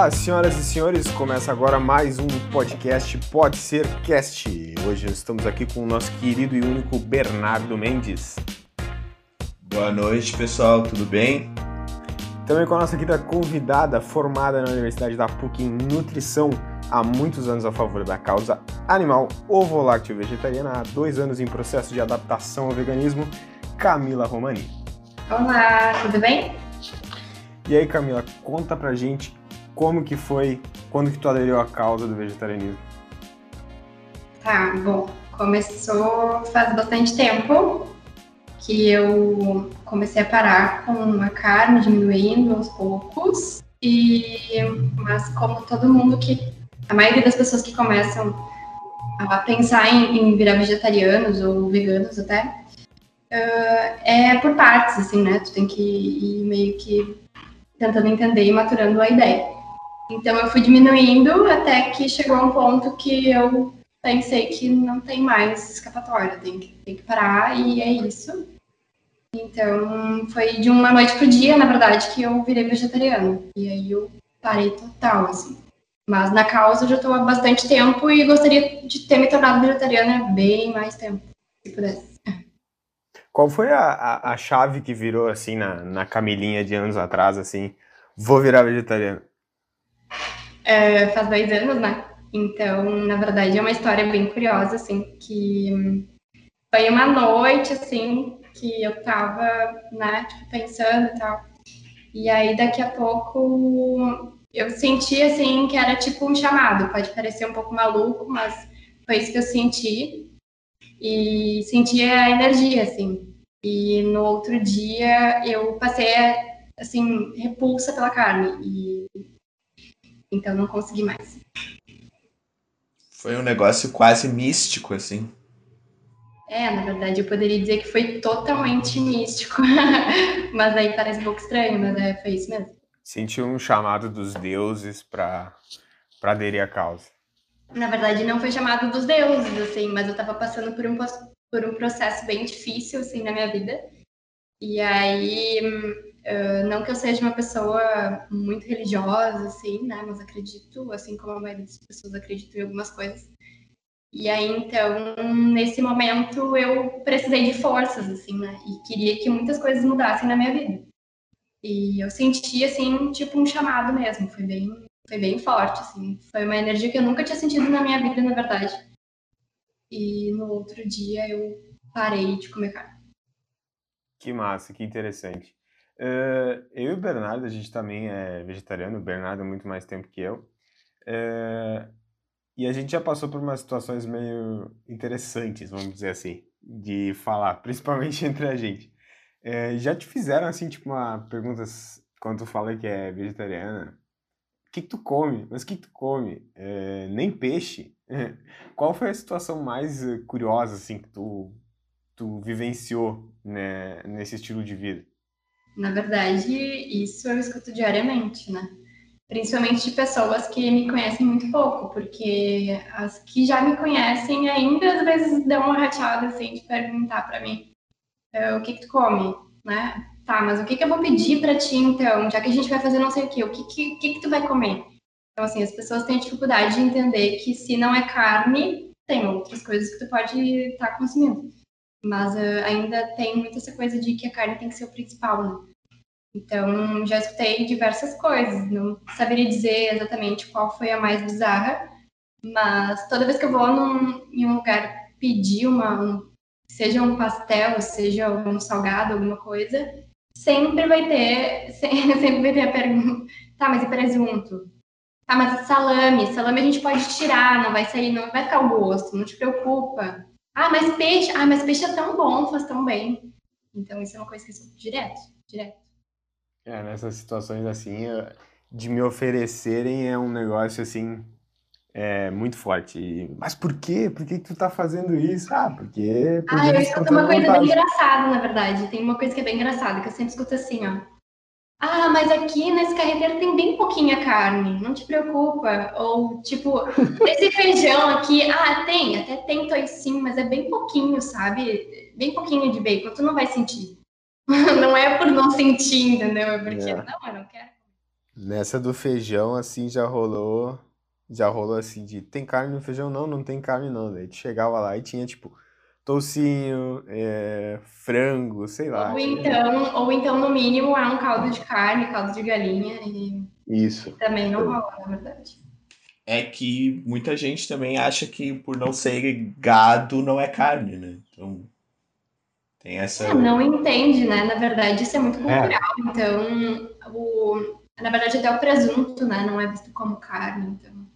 Olá, senhoras e senhores, começa agora mais um podcast Pode Ser Cast. Hoje estamos aqui com o nosso querido e único Bernardo Mendes. Boa noite, pessoal, tudo bem? Também com a nossa querida convidada, formada na Universidade da PUC em Nutrição há muitos anos a favor da causa animal ovo-lácteo vegetariana, há dois anos em processo de adaptação ao veganismo, Camila Romani. Olá, tudo bem? E aí, Camila, conta pra gente como que foi, quando que tu aderiu à causa do vegetarianismo? Tá, bom, começou faz bastante tempo que eu comecei a parar com a carne diminuindo aos poucos e mas como todo mundo que a maioria das pessoas que começam a pensar em, em virar vegetarianos ou veganos até uh, é por partes assim né tu tem que ir meio que tentando entender e maturando a ideia então eu fui diminuindo até que chegou um ponto que eu pensei que não tem mais escapatória, tem que, tem que parar e é isso. Então foi de uma noite pro dia, na verdade, que eu virei vegetariana. E aí eu parei total, assim. Mas na causa eu já estou há bastante tempo e gostaria de ter me tornado vegetariana bem mais tempo, se pudesse. Qual foi a, a, a chave que virou assim na, na Camilinha de anos atrás, assim, vou virar vegetariana? É, faz dois anos, né? Então, na verdade, é uma história bem curiosa, assim, que foi uma noite, assim, que eu tava, né, tipo, pensando e tal. E aí, daqui a pouco, eu senti, assim, que era tipo um chamado. Pode parecer um pouco maluco, mas foi isso que eu senti. E senti a energia, assim. E no outro dia, eu passei, assim, repulsa pela carne. E então não consegui mais. Foi um negócio quase místico, assim. É, na verdade, eu poderia dizer que foi totalmente místico. mas aí parece um pouco estranho, mas é, foi isso mesmo. Sentiu um chamado dos deuses para aderir à causa. Na verdade, não foi chamado dos deuses, assim, mas eu estava passando por um, por um processo bem difícil, assim, na minha vida. E aí, uh, não que eu seja uma pessoa muito religiosa, assim, né? Mas acredito, assim como a maioria das pessoas acredita em algumas coisas. E aí, então, nesse momento, eu precisei de forças, assim, né? E queria que muitas coisas mudassem na minha vida. E eu senti, assim, tipo um chamado mesmo. Foi bem, foi bem forte, assim. Foi uma energia que eu nunca tinha sentido na minha vida, na verdade. E no outro dia eu parei de comer carne. Que massa, que interessante. Uh, eu e o Bernardo, a gente também é vegetariano, o Bernardo há muito mais tempo que eu. Uh, e a gente já passou por umas situações meio interessantes, vamos dizer assim, de falar, principalmente entre a gente. Uh, já te fizeram, assim, tipo, uma pergunta quando tu fala que é vegetariana, o que, que tu come? Mas o que, que tu come? nem peixe? Qual foi a situação mais curiosa, assim, que tu tu vivenciou né, nesse estilo de vida? Na verdade, isso eu escuto diariamente, né? Principalmente de pessoas que me conhecem muito pouco, porque as que já me conhecem ainda às vezes dão uma rateada assim de perguntar para mim uh, o que, que tu come, né? Tá, mas o que, que eu vou pedir para ti então, já que a gente vai fazer não sei o que, o que, que, que, que tu vai comer? Então, assim, as pessoas têm dificuldade de entender que se não é carne, tem outras coisas que tu pode estar tá consumindo. Mas uh, ainda tem muito essa coisa de que a carne tem que ser o principal, né? Então, já escutei diversas coisas, não saberia dizer exatamente qual foi a mais bizarra, mas toda vez que eu vou num, em um lugar pedir uma, um, seja um pastel, seja um salgado, alguma coisa, sempre vai ter, sempre vai ter a pergunta, tá, mas e presunto? Tá, mas salame, salame a gente pode tirar, não vai sair, não vai ficar o gosto, não te preocupa. Ah, mas peixe, ah, mas peixe é tão bom, faz tão bem. Então isso é uma coisa que eu escuto direto, direto. É, nessas situações assim, de me oferecerem é um negócio assim é muito forte. Mas por quê? Por que, que tu tá fazendo isso? Ah, porque. Ah, eu escuto uma coisa bem engraçada, na verdade. Tem uma coisa que é bem engraçada, que eu sempre escuto assim, ó. Ah, mas aqui nesse carreteiro tem bem pouquinha carne, não te preocupa. Ou, tipo, esse feijão aqui, ah, tem, até tem toicinho, mas é bem pouquinho, sabe? Bem pouquinho de bacon, tu não vai sentir. não é por não sentir, entendeu? É porque, é. não, eu não quero. nessa do feijão, assim, já rolou. Já rolou assim de tem carne no feijão? Não, não tem carne não. Daí tu chegava lá e tinha, tipo, toucinho, é, frango, sei lá. Ou então, ou então, no mínimo, é um caldo de carne, caldo de galinha. E Isso. também não rola, na verdade. É que muita gente também acha que por não ser gado não é carne, né? Então tem essa. É, não entende, né? Na verdade, isso é muito cultural. Então, o, na verdade, até o presunto, né? Não é visto como carne. Então,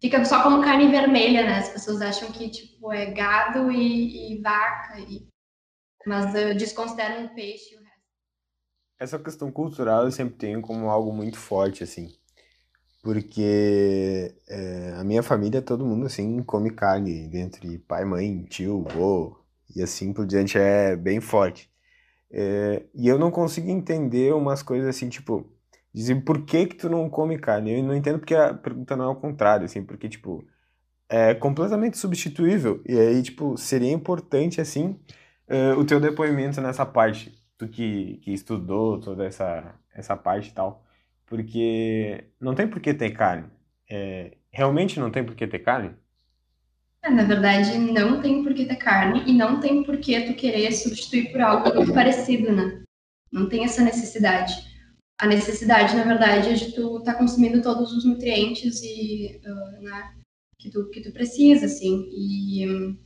fica só como carne vermelha, né? As pessoas acham que tipo é gado e, e vaca, e, mas uh, desconsideram o peixe e o resto. Essa questão cultural eu sempre tenho como algo muito forte, assim. Porque é, a minha família, todo mundo, assim, come carne. Entre pai, mãe, tio, vô, e assim por diante, é bem forte. É, e eu não consigo entender umas coisas assim, tipo, dizer por que que tu não come carne? Eu não entendo porque a pergunta não é ao contrário, assim, porque, tipo, é completamente substituível. E aí, tipo, seria importante, assim, é, o teu depoimento nessa parte, tu que, que estudou toda essa, essa parte e tal. Porque não tem por que ter carne. É, realmente não tem por que ter carne? É, na verdade, não tem por que ter carne e não tem por que tu querer substituir por algo muito parecido, né? Não tem essa necessidade. A necessidade, na verdade, é de tu estar tá consumindo todos os nutrientes e, uh, né, que, tu, que tu precisa, assim. E, um,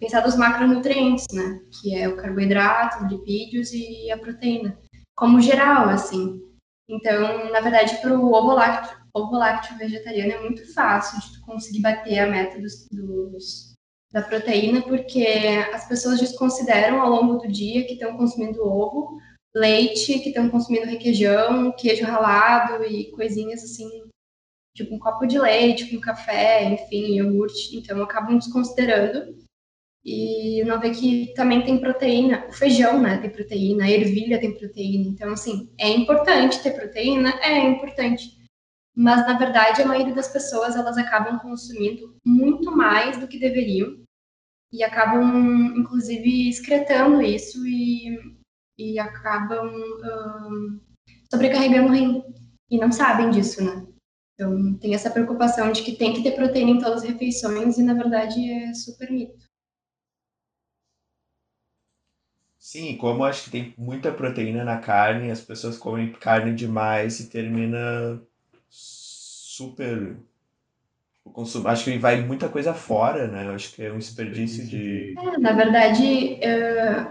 pensar dos macronutrientes, né? Que é o carboidrato, os lipídios e a proteína. Como geral, assim. Então, na verdade, para o ovo lácteo, ovo lácteo vegetariano é muito fácil de tu conseguir bater a meta dos, dos, da proteína, porque as pessoas desconsideram ao longo do dia que estão consumindo ovo, leite, que estão consumindo requeijão, queijo ralado e coisinhas assim, tipo um copo de leite com café, enfim, iogurte. Então, acabam desconsiderando e não vê que também tem proteína. O feijão, né, tem proteína, a ervilha tem proteína. Então, assim, é importante ter proteína? É importante. Mas, na verdade, a maioria das pessoas, elas acabam consumindo muito mais do que deveriam. E acabam, inclusive, excretando isso e, e acabam um, sobrecarregando o rim. E não sabem disso, né? Então, tem essa preocupação de que tem que ter proteína em todas as refeições e, na verdade, é super mito. Sim, como acho que tem muita proteína na carne, as pessoas comem carne demais e termina super o consumo. Acho que vai muita coisa fora, né? Acho que é um desperdício de. É, na verdade, é,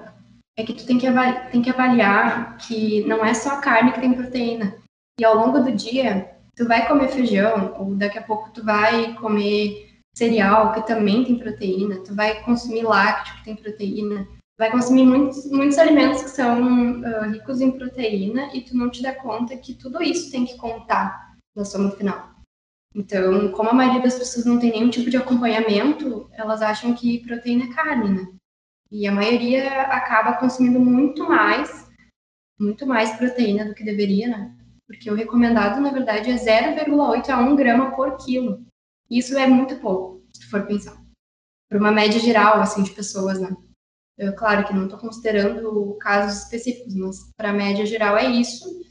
é que tu tem que, avaliar, tem que avaliar que não é só a carne que tem proteína. E ao longo do dia, tu vai comer feijão, ou daqui a pouco tu vai comer cereal, que também tem proteína, tu vai consumir lácteo, que tem proteína vai consumir muitos, muitos alimentos que são uh, ricos em proteína e tu não te dá conta que tudo isso tem que contar na soma final. Então, como a maioria das pessoas não tem nenhum tipo de acompanhamento, elas acham que proteína é carne, né? E a maioria acaba consumindo muito mais, muito mais proteína do que deveria, né? Porque o recomendado, na verdade, é 0,8 a 1 grama por quilo. Isso é muito pouco, se for pensar. Por uma média geral, assim, de pessoas, né? Eu, claro que não estou considerando casos específicos, mas para a média geral é isso.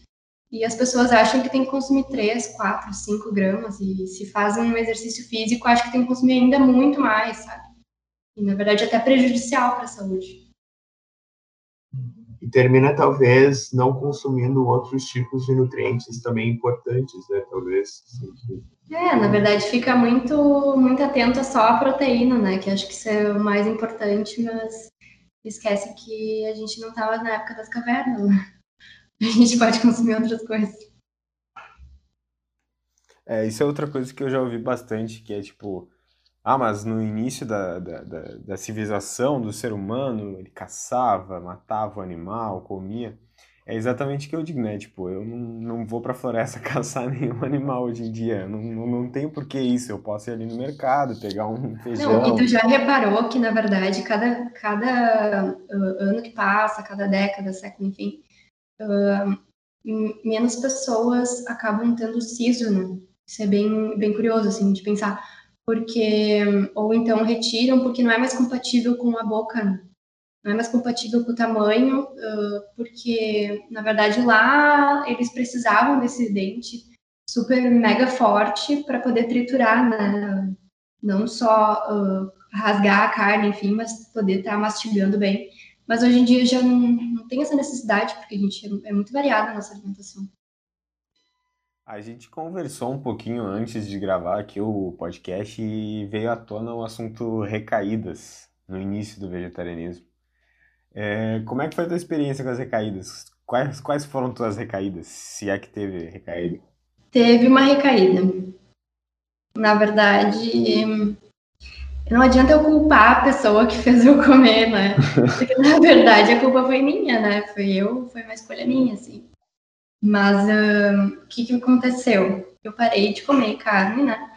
E as pessoas acham que tem que consumir 3, 4, 5 gramas, e se fazem um exercício físico, acham que tem que consumir ainda muito mais, sabe? E na verdade é até prejudicial para a saúde. E termina talvez não consumindo outros tipos de nutrientes também importantes, né? Talvez. É, na verdade fica muito muito atento só à proteína, né? Que acho que isso é o mais importante, mas esquece que a gente não estava na época das cavernas, né? A gente pode consumir outras coisas. É, isso é outra coisa que eu já ouvi bastante, que é tipo, ah, mas no início da, da, da, da civilização do ser humano, ele caçava, matava o animal, comia. É exatamente o que eu digo, né? Tipo, eu não, não vou pra floresta caçar nenhum animal hoje em dia. Não, não, não tenho por que isso. Eu posso ir ali no mercado, pegar um feijão. Não, e tu já reparou que, na verdade, cada, cada uh, ano que passa, cada década, século, enfim, menos pessoas acabam tendo siso, né? Isso é bem, bem curioso, assim, de pensar. Porque, ou então retiram porque não é mais compatível com a boca, né? não é mais compatível com o tamanho, uh, porque, na verdade, lá eles precisavam desse dente super mega forte para poder triturar, né? Não só uh, rasgar a carne, enfim, mas poder estar tá mastigando bem. Mas hoje em dia já não, não tem essa necessidade, porque a gente é, é muito variada a nossa alimentação. A gente conversou um pouquinho antes de gravar aqui o podcast e veio à tona o assunto recaídas no início do vegetarianismo. É, como é que foi a tua experiência com as recaídas? Quais, quais foram tuas recaídas, se é que teve recaída? Teve uma recaída. Na verdade, não adianta eu culpar a pessoa que fez eu comer, né? Porque, na verdade, a culpa foi minha, né? Foi eu, foi uma escolha minha, assim. Mas o que, que aconteceu? Eu parei de comer carne, né?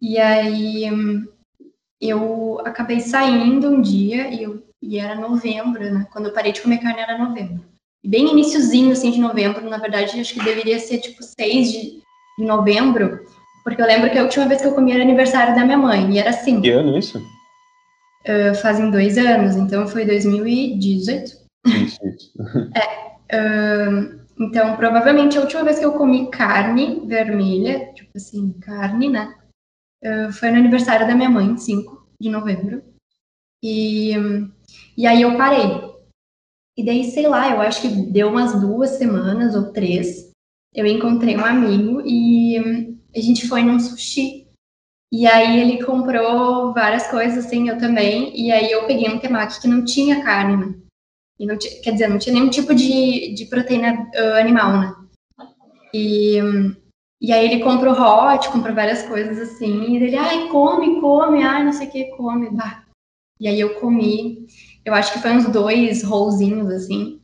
E aí um, eu acabei saindo um dia e, eu, e era novembro, né? Quando eu parei de comer carne era novembro. Bem iníciozinho, assim, de novembro, na verdade, acho que deveria ser tipo 6 de, de novembro, porque eu lembro que a última vez que eu comi era aniversário da minha mãe, e era assim. Que ano isso? Uh, fazem dois anos, então foi 2018. Isso, isso. é, uh, então, provavelmente a última vez que eu comi carne vermelha, tipo assim, carne, né? Uh, foi no aniversário da minha mãe, 5 de novembro. E, e aí eu parei. E daí, sei lá, eu acho que deu umas duas semanas ou três. Eu encontrei um amigo e a gente foi num sushi. E aí ele comprou várias coisas, assim, eu também. E aí eu peguei um temaki que não tinha carne, né? E não quer dizer, não tinha nenhum tipo de, de proteína uh, animal, né? E, e aí ele comprou hot, comprou várias coisas assim. E ele, ai, come, come, ai, não sei o que, come. Bah. E aí eu comi. Eu acho que foi uns dois rolzinhos, assim.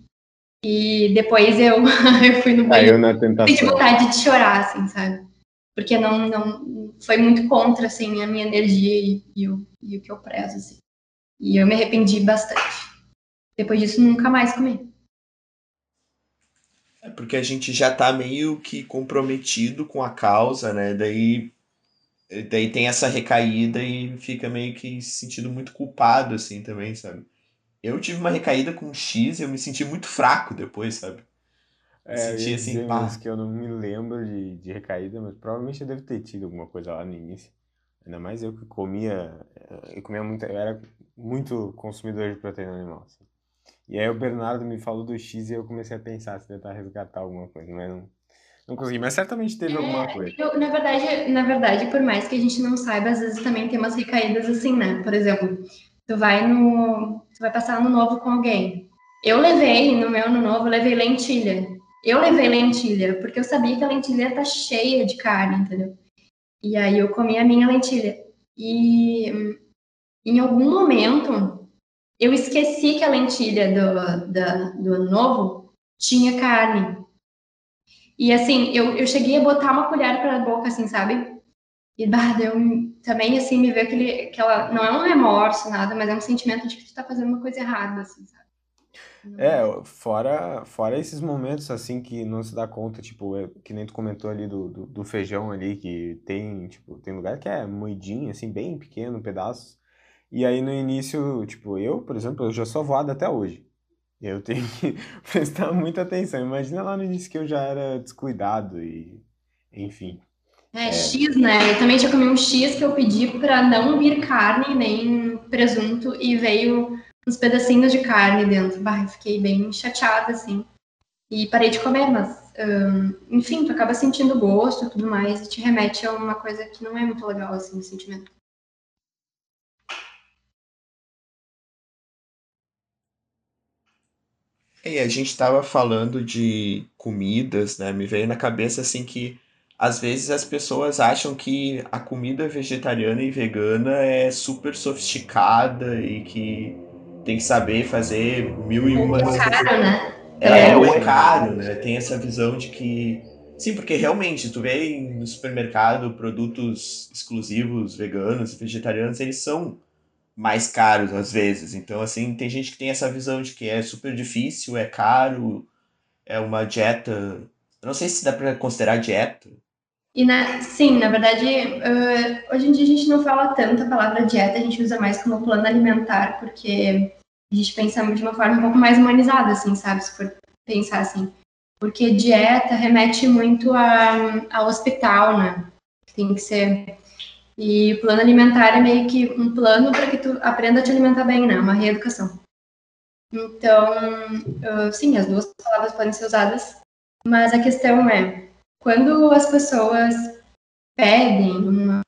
E depois eu, eu fui no banheiro. Caiu na tentação. Tive vontade de chorar, assim, sabe? Porque não, não foi muito contra assim a minha energia e, e, o, e o que eu prezo assim. E eu me arrependi bastante. Depois disso nunca mais comi. É porque a gente já tá meio que comprometido com a causa, né? Daí daí tem essa recaída e fica meio que se sentindo muito culpado assim também, sabe? Eu tive uma recaída com X e eu me senti muito fraco depois, sabe? É, ia assim, pá. que eu não me lembro de, de recaída, mas provavelmente eu devo ter tido alguma coisa lá no início. Ainda mais eu que comia, eh, eu comia muito, eu era muito consumidor de proteína animal. Assim. E aí o Bernardo me falou do X e eu comecei a pensar se tentar resgatar alguma coisa, mas não, não consegui. Mas certamente teve é, alguma coisa. Eu, na, verdade, na verdade, por mais que a gente não saiba, às vezes também tem umas recaídas assim, né? Por exemplo, tu vai no. Tu vai passar ano novo com alguém. Eu levei, no meu ano novo, eu levei lentilha. Eu levei lentilha, porque eu sabia que a lentilha tá cheia de carne, entendeu? E aí eu comi a minha lentilha. E em algum momento eu esqueci que a lentilha do, da, do ano novo tinha carne. E assim, eu, eu cheguei a botar uma colher para a boca, assim, sabe? E bah, deu, também, assim, me veio aquele, aquela. Não é um remorso, nada, mas é um sentimento de que tu tá fazendo uma coisa errada, assim, sabe? É, fora, fora esses momentos assim que não se dá conta, tipo, é, que nem tu comentou ali do, do, do, feijão ali, que tem, tipo, tem lugar que é moidinho, assim, bem pequeno, pedaços. E aí no início, tipo, eu, por exemplo, eu já sou voado até hoje. Eu tenho que prestar muita atenção. Imagina lá no início que eu já era descuidado e, enfim. É, é, X, né? Eu também já comi um X que eu pedi para não vir carne nem presunto e veio uns pedacinhos de carne dentro. Bah, fiquei bem chateada, assim. E parei de comer, mas, um, enfim, tu acaba sentindo gosto e tudo mais, e te remete a uma coisa que não é muito legal, assim, o sentimento. E a gente estava falando de comidas, né? Me veio na cabeça assim que às vezes as pessoas acham que a comida vegetariana e vegana é super sofisticada e que tem que saber fazer mil e uma coisas. É caro, né? É, é, é caro, né? Tem essa visão de que. Sim, porque realmente, tu vê no supermercado produtos exclusivos veganos e vegetarianos, eles são mais caros às vezes. Então, assim, tem gente que tem essa visão de que é super difícil, é caro, é uma dieta. Eu não sei se dá para considerar dieta. E na, sim, na verdade, uh, hoje em dia a gente não fala tanto a palavra dieta, a gente usa mais como plano alimentar, porque a gente pensa de uma forma um pouco mais humanizada, assim, sabe? Se for pensar assim. Porque dieta remete muito a, a hospital, né? Tem que ser. E o plano alimentar é meio que um plano para que tu aprenda a te alimentar bem, né? Uma reeducação. Então, sim, as duas palavras podem ser usadas, mas a questão é, quando as pessoas pedem uma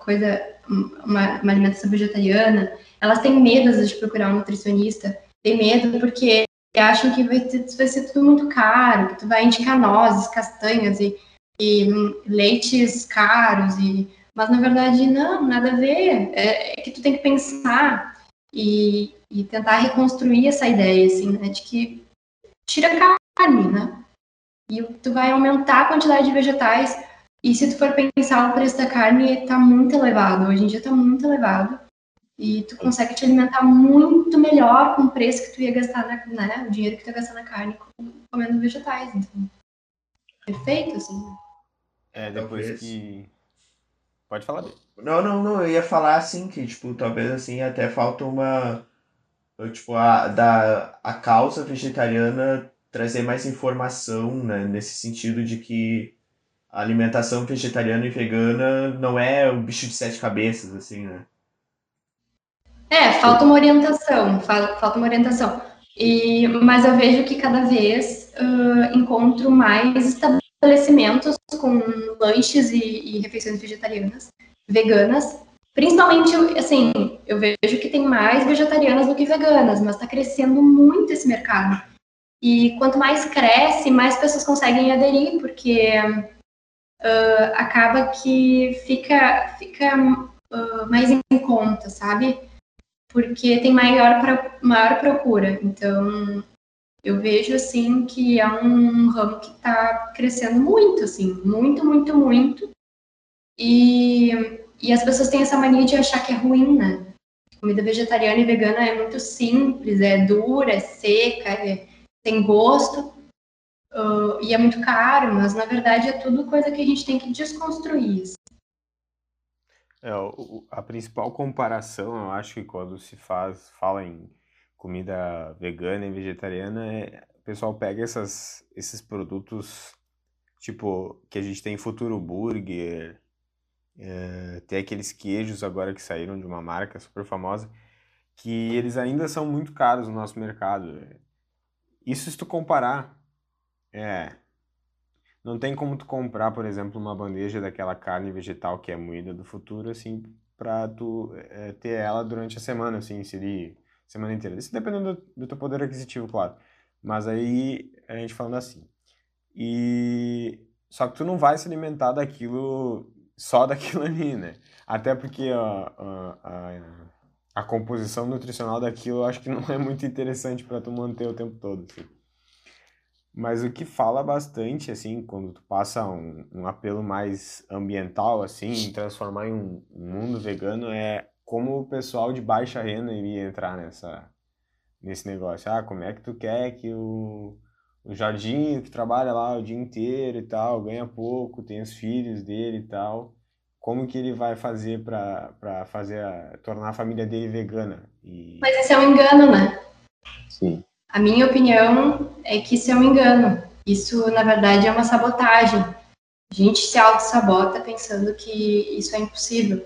coisa, uma, uma alimentação vegetariana, elas têm medo de procurar um nutricionista, têm medo porque acham que vai, ter, vai ser tudo muito caro, que tu vai indicar nozes, castanhas e, e leites caros, e, mas na verdade não, nada a ver, é, é que tu tem que pensar e, e, tentar reconstruir essa ideia, assim, né, de que tira carne, né, e tu vai aumentar a quantidade de vegetais, e se tu for pensar o preço da carne está muito elevado, hoje em dia está muito elevado, e tu consegue te alimentar muito melhor com o preço que tu ia gastar, na, né? O dinheiro que tu ia gastar na carne comendo vegetais. Então, perfeito, assim. É, depois talvez... que. Pode falar dele. Não, não, não. Eu ia falar assim que, tipo, talvez assim até falta uma. Tipo, a, da, a causa vegetariana trazer mais informação, né? Nesse sentido de que a alimentação vegetariana e vegana não é o bicho de sete cabeças, assim, né? É, falta uma orientação, falta uma orientação. E, mas eu vejo que cada vez uh, encontro mais estabelecimentos com lanches e, e, refeições vegetarianas, veganas. Principalmente, assim, eu vejo que tem mais vegetarianas do que veganas, mas está crescendo muito esse mercado. E quanto mais cresce, mais pessoas conseguem aderir, porque uh, acaba que fica, fica uh, mais em conta, sabe? Porque tem maior, maior procura. Então, eu vejo, assim, que é um ramo que está crescendo muito, assim, muito, muito, muito. E, e as pessoas têm essa mania de achar que é ruim, né? Comida vegetariana e vegana é muito simples, é dura, é seca, é, tem gosto. Uh, e é muito caro, mas na verdade é tudo coisa que a gente tem que desconstruir. É, o, a principal comparação, eu acho que quando se faz, fala em comida vegana e vegetariana, é, o pessoal pega essas, esses produtos, tipo, que a gente tem Futuro Burger, é, tem aqueles queijos agora que saíram de uma marca super famosa, que eles ainda são muito caros no nosso mercado. Isso se tu comparar, é, não tem como tu comprar, por exemplo, uma bandeja daquela carne vegetal que é moída do futuro, assim, pra tu é, ter ela durante a semana, assim, inserir semana inteira. Isso dependendo do, do teu poder aquisitivo, claro. Mas aí, a gente falando assim. E... Só que tu não vai se alimentar daquilo, só daquilo ali, né? Até porque a, a, a, a composição nutricional daquilo eu acho que não é muito interessante para tu manter o tempo todo, assim. Mas o que fala bastante, assim, quando tu passa um, um apelo mais ambiental, assim, transformar em um, um, mundo vegano, é como o pessoal de baixa renda iria entrar nessa, nesse negócio. Ah, como é que tu quer que o, o Jardim, que trabalha lá o dia inteiro e tal, ganha pouco, tem os filhos dele e tal, como que ele vai fazer para fazer a, tornar a família dele vegana? E... Mas isso é um engano, né? Sim. A minha opinião é que isso é um engano. Isso, na verdade, é uma sabotagem. A gente se auto-sabota pensando que isso é impossível.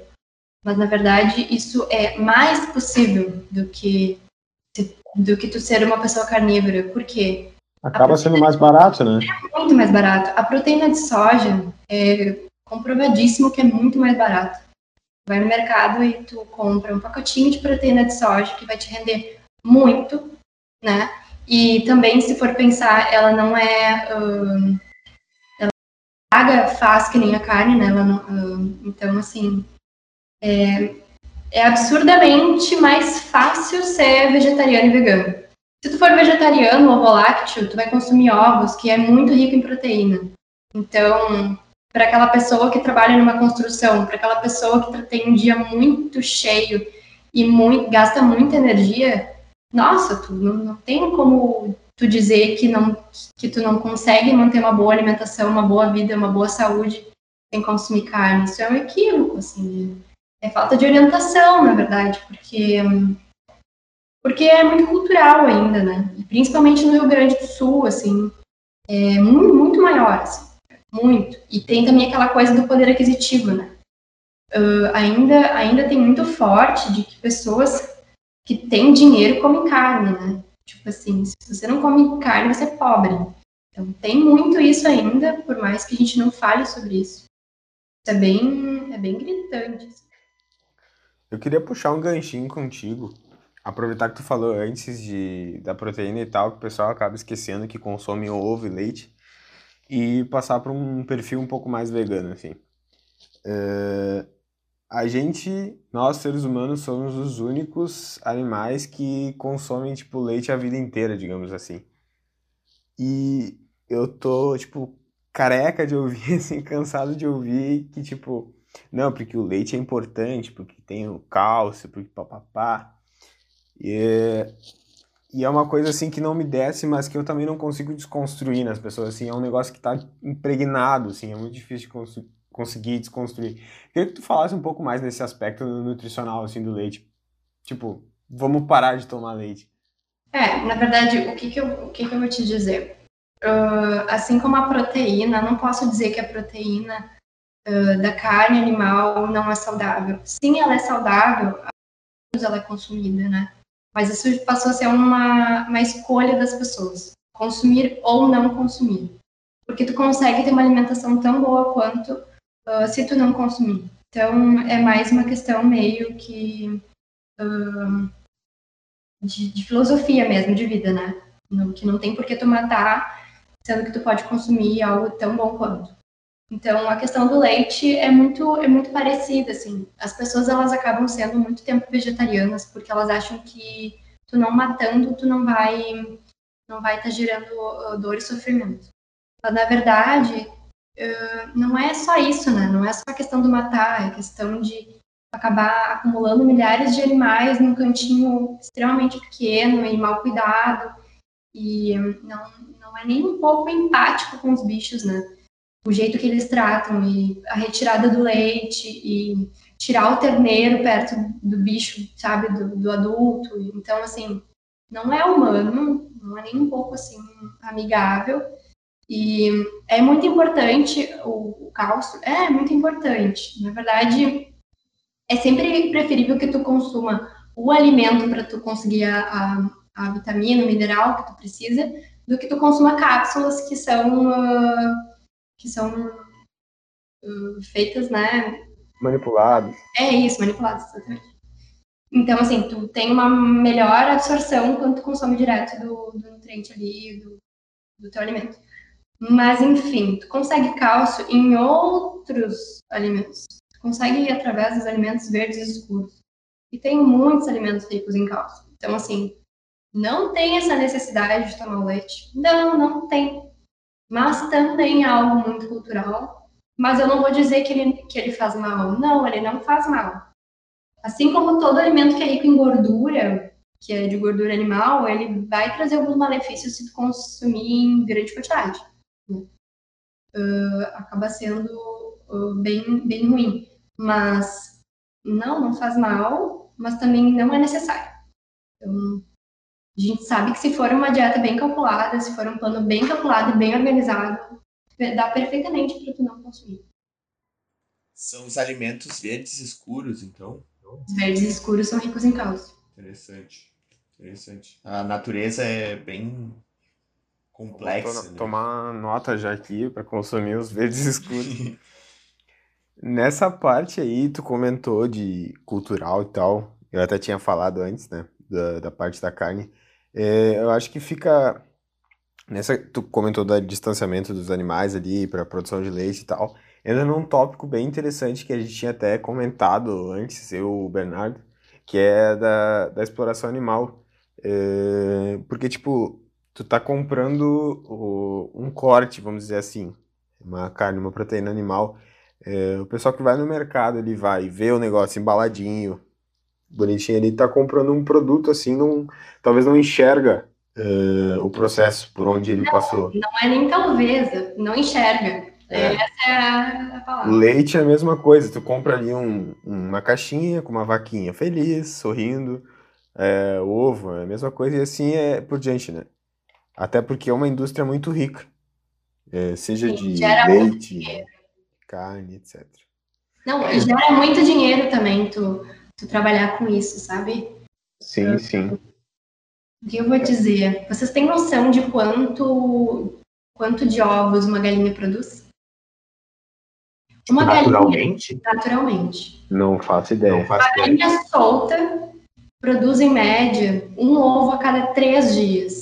Mas, na verdade, isso é mais possível do que, do que tu ser uma pessoa carnívora. Por quê? Acaba sendo mais barato, né? É muito mais barato. A proteína de soja é comprovadíssimo que é muito mais barato. Vai no mercado e tu compra um pacotinho de proteína de soja que vai te render muito né? E também, se for pensar, ela não é. Uh, ela paga faz que nem a carne, né? Ela não, uh, então, assim. É, é absurdamente mais fácil ser vegetariano e vegano. Se tu for vegetariano ou lácteo, tu vai consumir ovos, que é muito rico em proteína. Então, para aquela pessoa que trabalha numa construção, para aquela pessoa que tem um dia muito cheio e muito, gasta muita energia, nossa, tu não, não tem como tu dizer que não que tu não consegue manter uma boa alimentação, uma boa vida, uma boa saúde sem consumir carne. Isso é um equívoco, assim. É falta de orientação, na verdade, porque Porque é muito cultural ainda, né? Principalmente no Rio Grande do Sul, assim, é muito, muito maior, assim, muito. E tem também aquela coisa do poder aquisitivo, né? Uh, ainda, ainda tem muito forte de que pessoas que têm dinheiro comem carne, né? Tipo assim, se você não come carne, você é pobre. Então tem muito isso ainda, por mais que a gente não fale sobre isso. Isso é bem, é bem gritante. Assim. Eu queria puxar um ganchinho contigo. Aproveitar que tu falou antes de, da proteína e tal, que o pessoal acaba esquecendo que consome ovo e leite, e passar para um perfil um pouco mais vegano, assim. Uh, a gente, nós seres humanos, somos os únicos animais que consomem, tipo, leite a vida inteira, digamos assim. E eu tô, tipo, careca de ouvir, assim, cansado de ouvir que, tipo, não, porque o leite é importante, porque tem o cálcio, porque papapá. E, é, e é uma coisa, assim, que não me desce, mas que eu também não consigo desconstruir nas pessoas, assim, é um negócio que tá impregnado, assim, é muito difícil de conseguir desconstruir. Queria que tu falasse um pouco mais nesse aspecto nutricional, assim, do leite. Tipo, vamos parar de tomar leite. É, na verdade, o que que eu, o que que eu vou te dizer? Uh, assim como a proteína, não posso dizer que a proteína uh, da carne animal não é saudável. Sim, ela é saudável, ela é consumida, né? Mas isso passou a ser uma, uma escolha das pessoas, consumir ou não consumir. Porque tu consegue ter uma alimentação tão boa quanto uh, se tu não consumir. Então, é mais uma questão meio que uh, de, de, filosofia mesmo, de vida, né? No, que não tem por que tu matar, sendo que tu pode consumir algo tão bom quanto. Então, a questão do leite é muito, é muito parecida, assim. As pessoas, elas acabam sendo muito tempo vegetarianas, porque elas acham que tu não matando, tu não vai não vai estar tá gerando dor e sofrimento. Mas, na verdade, não é só isso, né? Não é só a questão do matar, é questão de acabar acumulando milhares de animais num cantinho extremamente pequeno e mal cuidado e não, não é nem um pouco empático com os bichos, né? O jeito que eles tratam e a retirada do leite e tirar o terneiro perto do bicho, sabe, do, do adulto. Então, assim, não é humano, não é nem um pouco assim amigável. E é muito importante o, o cálcio, é muito importante. Na verdade, é sempre preferível que tu consuma o alimento para tu conseguir a, a, a, vitamina, o mineral que tu precisa, do que tu consuma cápsulas que são uh, que são uh, feitas, né? Manipuladas. É isso, manipuladas, exatamente. Então, assim, tu tem uma melhor absorção quando tu consome direto do, do nutriente ali, do, do teu alimento. Mas, enfim, tu consegue cálcio em outros alimentos. Tu consegue ir através dos alimentos verdes escuros. E tem muitos alimentos ricos em cálcio. Então, assim, não tem essa necessidade de tomar leite. Não, não tem. Mas também é algo muito cultural. Mas eu não vou dizer que ele, que ele faz mal. Não, ele não faz mal. Assim como todo alimento que é rico em gordura, que é de gordura animal, ele vai trazer alguns malefícios se tu consumir em grande quantidade uh, acaba sendo uh, bem, bem ruim. Mas não, não faz mal, mas também não é necessário. Então, a gente sabe que se for uma dieta bem calculada, se for um plano bem calculado e bem organizado, dá perfeitamente para tu não consumir. São os alimentos verdes escuros, então? Os verdes escuros são ricos em cálcio. Interessante. Interessante. A natureza é bem complexa. Né? Tomar nota já aqui para consumir os verdes escuros. Nessa parte aí, tu comentou de cultural e tal. Eu até tinha falado antes, né? Da, da parte da carne. É, eu acho que fica. Nessa, tu comentou do distanciamento dos animais ali para produção de leite e tal. Entra num tópico bem interessante que a gente tinha até comentado antes, eu, o Bernardo, que é da, da exploração animal. É, porque, tipo, tu tá comprando o, um corte, vamos dizer assim, uma carne, uma proteína animal. É, o pessoal que vai no mercado, ele vai ver o negócio embaladinho, bonitinho, ele tá comprando um produto assim, não, talvez não enxerga é, o processo por onde ele não, passou. Não é nem talvez, não enxerga. É. Essa é a palavra. Leite é a mesma coisa, tu compra ali um, uma caixinha com uma vaquinha feliz, sorrindo, é, ovo, é a mesma coisa, e assim é por diante, né? Até porque é uma indústria muito rica, é, seja Sim, de leite, carne, etc. Não, e gera muito dinheiro também tu, tu trabalhar com isso, sabe? Sim, sim. O que eu vou dizer? Vocês têm noção de quanto, quanto de ovos uma galinha produz? Uma galinha, Naturalmente, naturalmente. Não faço não ideia. faz A ideia. galinha solta produz, em média, um ovo a cada três dias.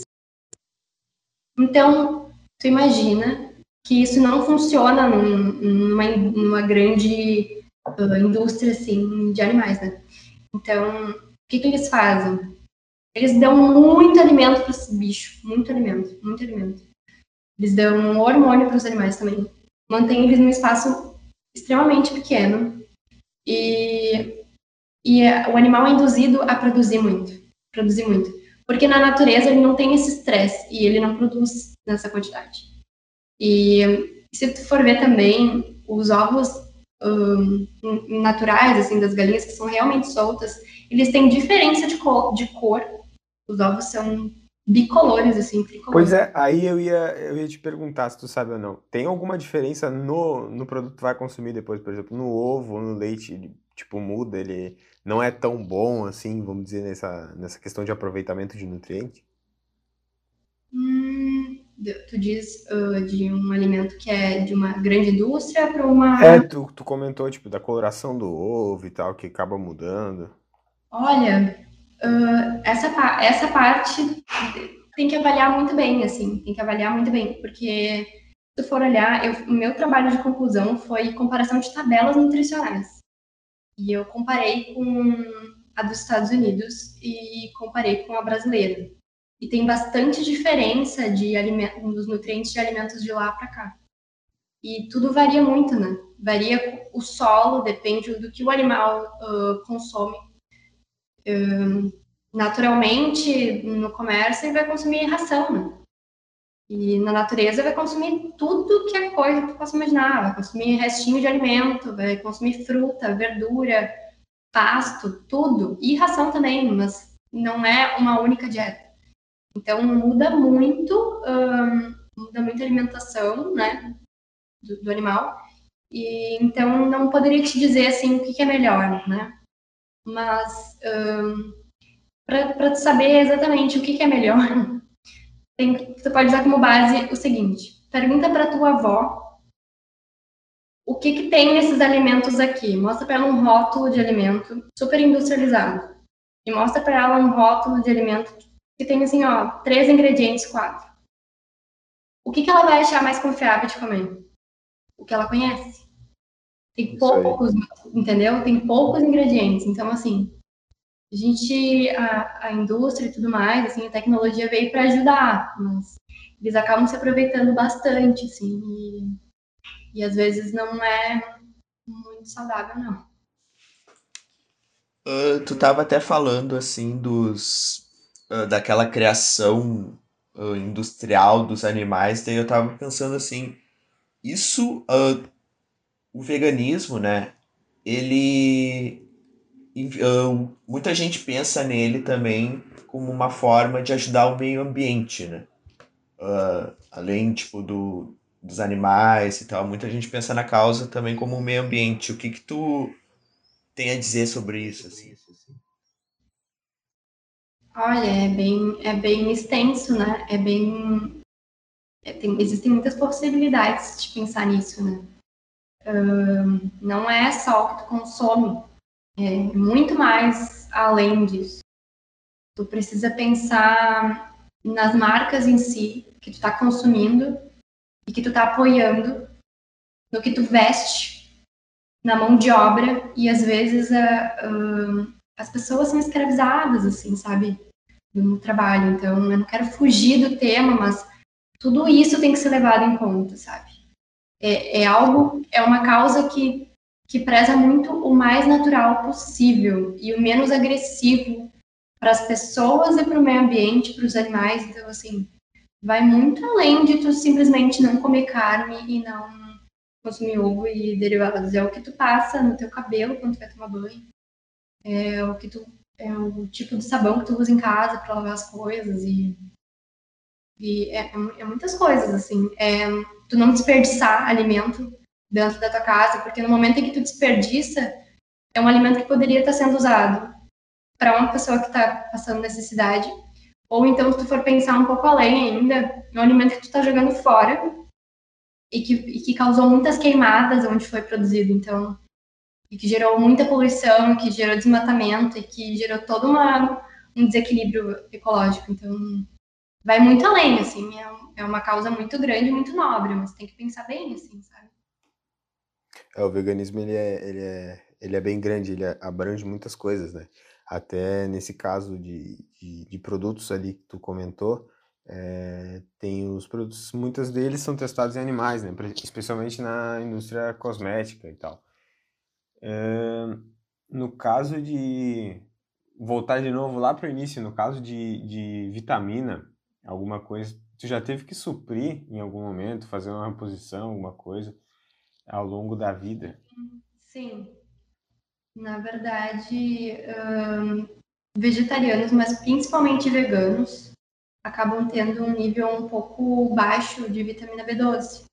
Então, tu imagina que isso não funciona num- numa, numa grande ah, indústria, assim, de animais, né? Então, o que que eles fazem? Eles dão muito alimento para os bichos, muito alimento, muito alimento. Eles dão hormônio para os animais também. Mantém eles num espaço extremamente pequeno e, e é- o animal é induzido a produzir muito, produzir muito, porque na natureza ele não tem esse estresse e ele não produz nessa quantidade. E se tu for ver também os ovos hum, naturais assim das galinhas que são realmente soltas, eles têm diferença de cor, de cor. Os ovos são bicolores assim, tricolores. Pois é, aí eu ia, eu ia te perguntar se tu sabe ou não. Tem alguma diferença no, no produto que tu vai consumir depois, por exemplo, no ovo no leite, tipo, muda, ele não é tão bom assim, vamos dizer, nessa, nessa questão de aproveitamento de nutriente? Hum, tu diz ah, de um alimento que é de uma grande indústria para uma. É, tu, tu comentou, tipo, da coloração do ovo e tal, que acaba mudando. Olha, ah, essa, essa parte tem que avaliar muito bem, assim, tem que avaliar muito bem, porque se tu for olhar, eu- o meu trabalho de conclusão foi comparação de tabelas nutricionais. E eu comparei com a dos Estados Unidos e comparei com a brasileira. E tem bastante diferença de dos nutrientes de alimentos de lá para cá. E tudo varia muito, né? Varia o solo, depende do que o animal ah, consome naturalmente no comércio ele vai consumir ração, né? E na natureza vai consumir tudo que é coisa que possa imaginar, vai consumir restinho de alimento, vai consumir fruta, verdura, pasto, tudo, e ração também, mas não é uma única dieta. Então muda muito, hum, muda muito a alimentação, né, do, do animal, e então não poderia te dizer assim o que, que é melhor, né? Mas para tu saber exatamente o que, que é melhor, tem, tu pode usar como base o seguinte: pergunta para tua avó o que, que tem nesses alimentos aqui. Mostra para ela um rótulo de alimento super industrializado. E mostra para ela um rótulo de alimento que tem assim, ó, três ingredientes, quatro. O que, que ela vai achar mais confiável de comer? O que ela conhece. Tem poucos, entendeu? Tem poucos ingredientes. Então, assim, a gente, a, a indústria e tudo mais, assim, a tecnologia veio para ajudar, mas eles acabam se aproveitando bastante, assim, e, e às vezes não é muito saudável, não. Ah, tu tava até falando assim dos ah, daquela criação ah, industrial dos animais, daí eu tava pensando assim, isso, o veganismo, né? Ele muita gente pensa nele também como uma forma de ajudar o meio ambiente, né? Ah, além, tipo, do, dos animais e tal, muita gente pensa na causa também como o meio ambiente. O que que tu tem a dizer sobre isso, assim? Olha, é bem, é bem extenso, né? É bem. é, tem- existem muitas possibilidades de pensar nisso, né? Ahn, não é só o que tu consome, é muito mais além disso. Tu precisa pensar nas marcas em si que tu tá consumindo e que tu tá apoiando, no que tu veste, na mão de obra e às vezes a, ahn, as pessoas são escravizadas, assim, sabe? No trabalho. Então, eu não quero fugir do tema, mas tudo isso tem que ser levado em conta, sabe? É, é algo, é uma causa que, que preza muito o mais natural possível e o menos agressivo para as pessoas e para o meio ambiente, para os animais. Então, assim, vai muito além de tu simplesmente não comer carne e não consumir ovo e derivados. É o que tu passa no teu cabelo quando tu vai tomar banho. É o que tu é o tipo de sabão que tu usa em casa para lavar as coisas e, e é, é, muitas coisas, assim. É, tu não desperdiçar alimento dentro da tua casa, porque no momento em que tu desperdiça, é um alimento que poderia estar sendo usado para uma pessoa que está passando necessidade, ou então, se tu for pensar um pouco além ainda, é um alimento que tu está jogando fora e que, e que causou muitas queimadas onde foi produzido. Então, e que gerou muita poluição, que gerou desmatamento e que gerou todo uma, um desequilíbrio ecológico. Então, vai muito além, assim, é, é uma causa muito grande, muito nobre, mas tem que pensar bem, assim, sabe? É, o veganismo, ele é, ele é, ele é bem grande, ele abrange muitas coisas, né? Até nesse caso de, de, de produtos ali que tu comentou, é, tem os produtos, muitos deles são testados em animais, né? Especialmente na indústria cosmética e tal. É, no caso de voltar de novo lá para o início, no caso de, de vitamina, alguma coisa, tu já teve que suprir em algum momento, fazer uma reposição, alguma coisa ao longo da vida? Sim. Na verdade, vegetarianos, mas principalmente veganos, acabam tendo um nível um pouco baixo de vitamina B12,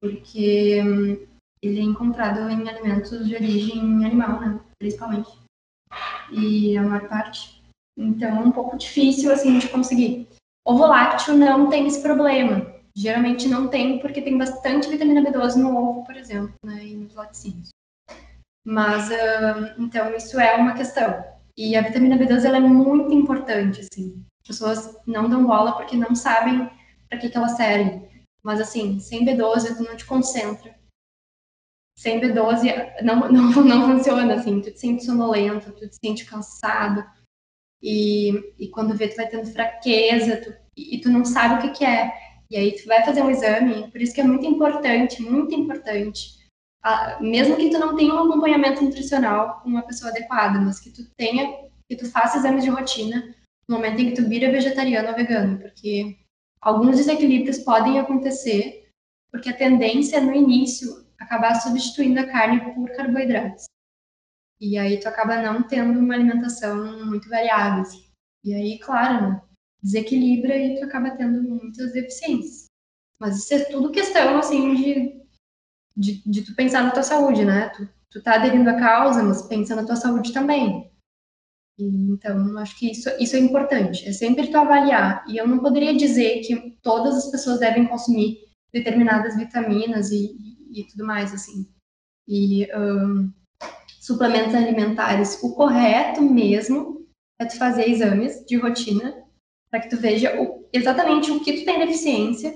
porque um, ele é encontrado em alimentos de origem animal, né? Principalmente. E a maior parte. Então é um pouco difícil assim de conseguir. Ovo lácteo não tem esse problema. Geralmente não tem, porque tem bastante vitamina B12 no ovo, por exemplo, né? E nos laticínios. Mas, uh, então, isso é uma questão. E a vitamina B12 ela é muito importante, assim. As pessoas não dão bola porque não sabem para que, que ela serve. Mas, assim, sem B12 tu não te concentra sem B12 não, não, não funciona, assim, tu te sente sonolento, tu te sente cansado, e, e quando vê tu vai tendo fraqueza, tu, e, tu não sabe o que que é, e aí tu vai fazer um exame, por isso que é muito importante, muito importante, a, mesmo que tu não tenha um acompanhamento nutricional com uma pessoa adequada, mas que tu tenha, que tu faça exames de rotina no momento em que tu vira vegetariano ou vegano, porque alguns desequilíbrios podem acontecer, porque a tendência no início acabar substituindo a carne por carboidratos. E aí tu acaba não tendo uma alimentação muito variada. Assim. E aí, claro, né, desequilibra e tu acaba tendo muitas deficiências. Mas isso é tudo questão, assim, de, de, de tu pensar na tua saúde, né? Tu, tu tá aderindo à causa, mas pensa na tua saúde também. E, então, acho que isso, isso é importante. É sempre tu avaliar. E eu não poderia dizer que todas as pessoas devem consumir determinadas vitaminas e, e tudo mais, assim. E um, suplementos alimentares, o correto mesmo é tu fazer exames de rotina para que tu veja o, exatamente o que tu tem deficiência,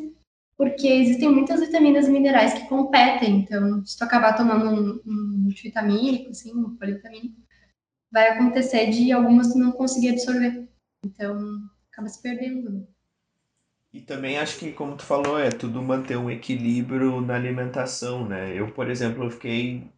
porque existem muitas vitaminas e minerais que competem. Então, se tu acabar tomando um, um multivitamínico, assim, um polivitamínico, vai acontecer de algumas tu não conseguir absorver. Então, acaba se perdendo. E também acho que, como tu falou, é tudo manter um equilíbrio na alimentação, né? Eu, por exemplo, eu fiquei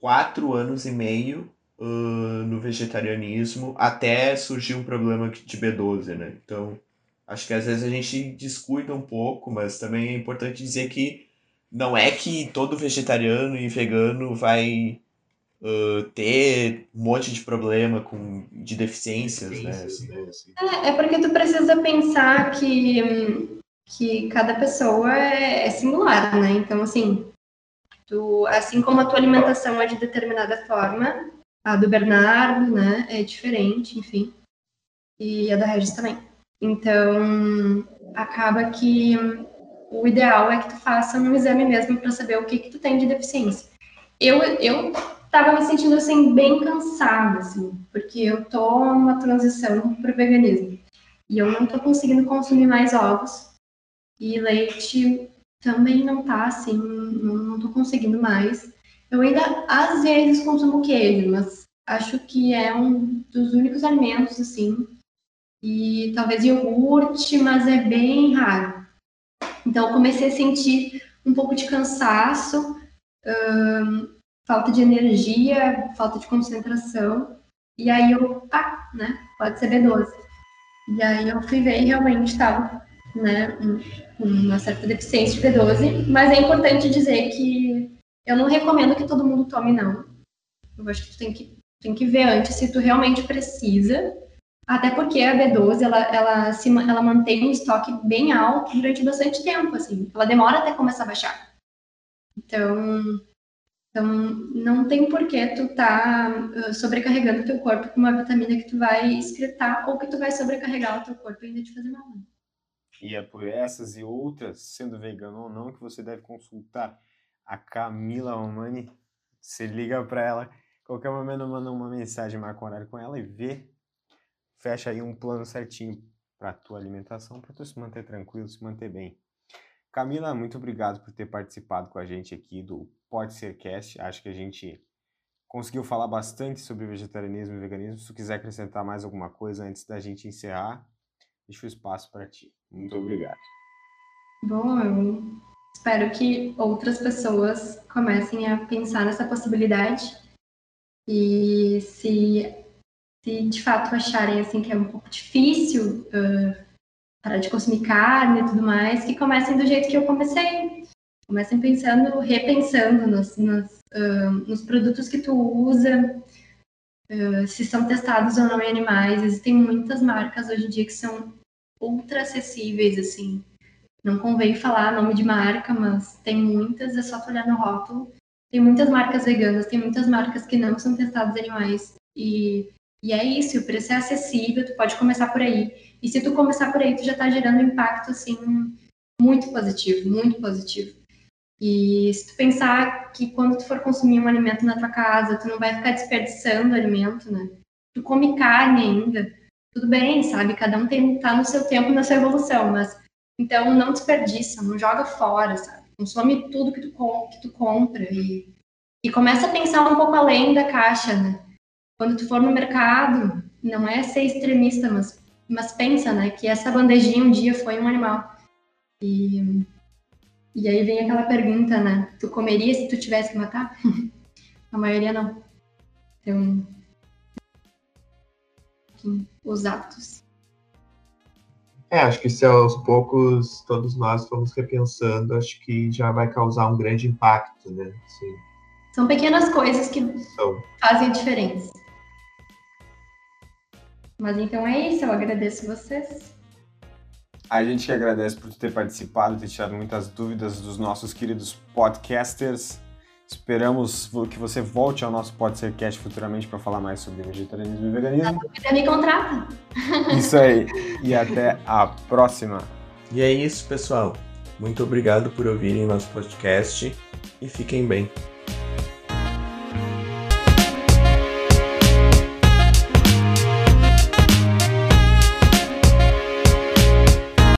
quatro anos e meio uh, no vegetarianismo até surgir um problema de B12, né? Então, acho que às vezes a gente descuida um pouco, mas também é importante dizer que não é que todo vegetariano e vegano vai uh, ter um monte de problema com, de deficiências, né? Assim. né? Assim. É, é porque tu precisa pensar que, que cada pessoa é, é singular, né? Então, assim, tu, assim como a tua alimentação é de determinada forma, a do Bernardo, né, é diferente, enfim, e a da Regis também. Então, acaba que o ideal é que tu faça um exame mesmo para saber o que que tu tem de deficiência. Eu, eu tava me sentindo assim bem cansada, assim, porque eu tô numa transição pro veganismo. E eu não tô conseguindo consumir mais ovos. E leite também não tá assim, não, não tô conseguindo mais. Eu ainda às vezes consumo queijo, mas acho que é um dos únicos alimentos assim. E talvez iogurte, mas é bem raro. Então comecei a sentir um pouco de cansaço. Um, falta de energia, falta de concentração. E aí eu, ah, né, pode ser B12. E aí eu fui ver e realmente estava, né, uma certa deficiência de B12. Mas é importante dizer que eu não recomendo que todo mundo tome, não. Eu acho que tu tem que Tem que ver antes se tu realmente precisa, até porque a B12 ela, ela, se, ela mantém um estoque bem alto durante bastante tempo, assim. Ela demora até começar a baixar. Então, então não tem porquê tu tá sobrecarregando o teu corpo com uma vitamina que tu vai excretar ou que tu vai sobrecarregar o teu corpo e ainda te fazer mal. E é por essas e outras, sendo vegano ou não, que você deve consultar a Camila Romani. Você liga para ela, qualquer momento manda uma mensagem, marca um horário com ela e vê, fecha aí um plano certinho para a tua alimentação, para tu se manter tranquilo, se manter bem. Camila, muito obrigado por ter participado com a gente aqui do Pode Ser Cast. Acho que a gente conseguiu falar bastante sobre vegetarianismo e veganismo. Se tu quiser acrescentar mais alguma coisa antes da gente encerrar, deixo o espaço para ti. Muito obrigado. Bom, eu espero que outras pessoas comecem a pensar nessa possibilidade e se, se de fato acharem assim que é um pouco difícil uh, parar de consumir carne e tudo mais, que comecem do jeito que eu comecei. Comecem pensando, repensando nos, nos, uh, nos produtos que tu usa, uh, se são testados ou não em animais. Existem muitas marcas hoje em dia que são ultra acessíveis, assim. Não convém falar nome de marca, mas tem muitas, é só tu olhar no rótulo. Tem muitas marcas veganas, tem muitas marcas que não são testadas animais. E, e é isso, o preço é acessível, tu pode começar por aí. E se tu começar por aí, tu já tá gerando impacto, assim, muito positivo, muito positivo. E se tu pensar que quando tu for consumir um alimento na tua casa, tu não vai ficar desperdiçando alimento, né? Tu come carne ainda, tudo bem, sabe? Cada um tem tá no seu tempo, na sua evolução, mas então não desperdiça, não joga fora, sabe? Consome tudo que tu, que tu compra e, e começa a pensar um pouco além da caixa, né? Quando tu for no mercado, não é ser extremista, mas, mas pensa, né? Que essa bandejinha um dia foi um animal. E, e aí vem aquela pergunta, né? Tu comeria se tu tivesse que matar? a maioria não. Então, os atos. É, acho que se aos poucos todos nós formos repensando, acho que já vai causar um grande impacto, né? Sim. São pequenas coisas que São. fazem a diferença. Mas então é isso, eu agradeço vocês. A gente que agradece por ter participado, ter tirado muitas dúvidas dos nossos queridos podcasters. Esperamos que você volte ao nosso Pode Ser Cast futuramente para falar mais sobre vegetarianismo e veganismo. Você me contrata. Isso aí. E até a próxima. E é isso, pessoal. Muito obrigado por ouvirem nosso podcast e fiquem bem.